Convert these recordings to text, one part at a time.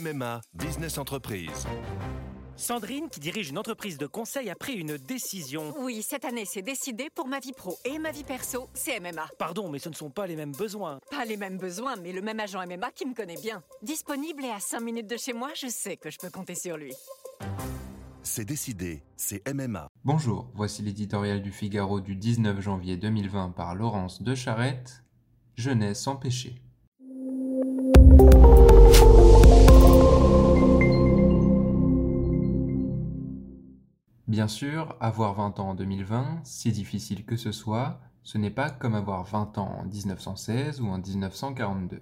MMA Business Entreprise. Sandrine, qui dirige une entreprise de conseil, a pris une décision. Oui, cette année, c'est décidé pour ma vie pro et ma vie perso, c'est MMA. Pardon, mais ce ne sont pas les mêmes besoins. Pas les mêmes besoins, mais le même agent MMA qui me connaît bien. Disponible et à 5 minutes de chez moi, je sais que je peux compter sur lui. C'est décidé, c'est MMA. Bonjour, voici l'éditorial du Figaro du 19 janvier 2020 par Laurence de Charette. Jeunesse sans péché. Bien sûr, avoir 20 ans en 2020, si difficile que ce soit, ce n'est pas comme avoir 20 ans en 1916 ou en 1942.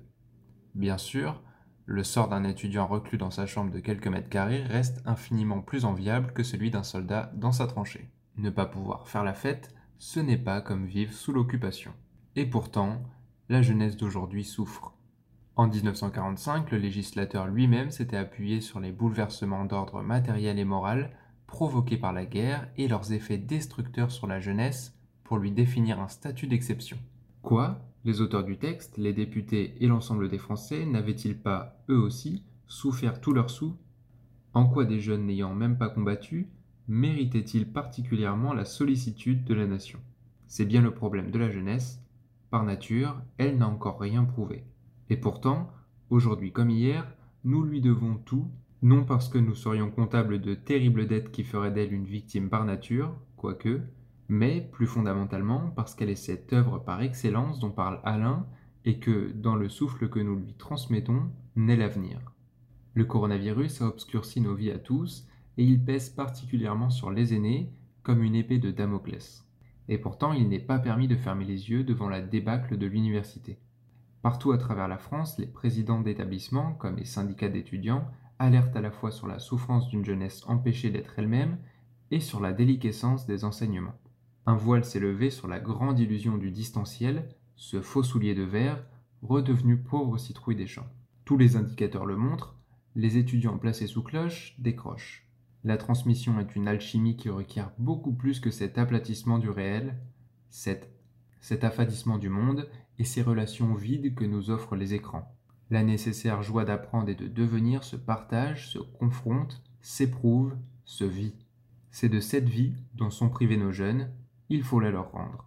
Bien sûr, le sort d'un étudiant reclus dans sa chambre de quelques mètres carrés reste infiniment plus enviable que celui d'un soldat dans sa tranchée. Ne pas pouvoir faire la fête, ce n'est pas comme vivre sous l'occupation. Et pourtant, la jeunesse d'aujourd'hui souffre. En 1945, le législateur lui-même s'était appuyé sur les bouleversements d'ordre matériel et moral provoqués par la guerre et leurs effets destructeurs sur la jeunesse pour lui définir un statut d'exception. Quoi? Les auteurs du texte, les députés et l'ensemble des Français n'avaient-ils pas, eux aussi, souffert tous leurs sous? En quoi des jeunes n'ayant même pas combattu méritaient-ils particulièrement la sollicitude de la nation? C'est bien le problème de la jeunesse. Par nature, elle n'a encore rien prouvé. Et pourtant, aujourd'hui comme hier, nous lui devons tout non parce que nous serions comptables de terribles dettes qui feraient d'elle une victime par nature, quoique, mais plus fondamentalement parce qu'elle est cette œuvre par excellence dont parle Alain et que, dans le souffle que nous lui transmettons, naît l'avenir. Le coronavirus a obscurci nos vies à tous et il pèse particulièrement sur les aînés comme une épée de Damoclès. Et pourtant, il n'est pas permis de fermer les yeux devant la débâcle de l'université. Partout à travers la France, les présidents d'établissements, comme les syndicats d'étudiants, alerte à la fois sur la souffrance d'une jeunesse empêchée d'être elle-même et sur la déliquescence des enseignements. Un voile s'est levé sur la grande illusion du distanciel, ce faux soulier de verre, redevenu pauvre citrouille des champs. Tous les indicateurs le montrent, les étudiants placés sous cloche décrochent. La transmission est une alchimie qui requiert beaucoup plus que cet aplatissement du réel, cet, cet affadissement du monde et ces relations vides que nous offrent les écrans. La nécessaire joie d'apprendre et de devenir se partage, se confronte, s'éprouve, se vit. C'est de cette vie dont sont privés nos jeunes, il faut la leur rendre.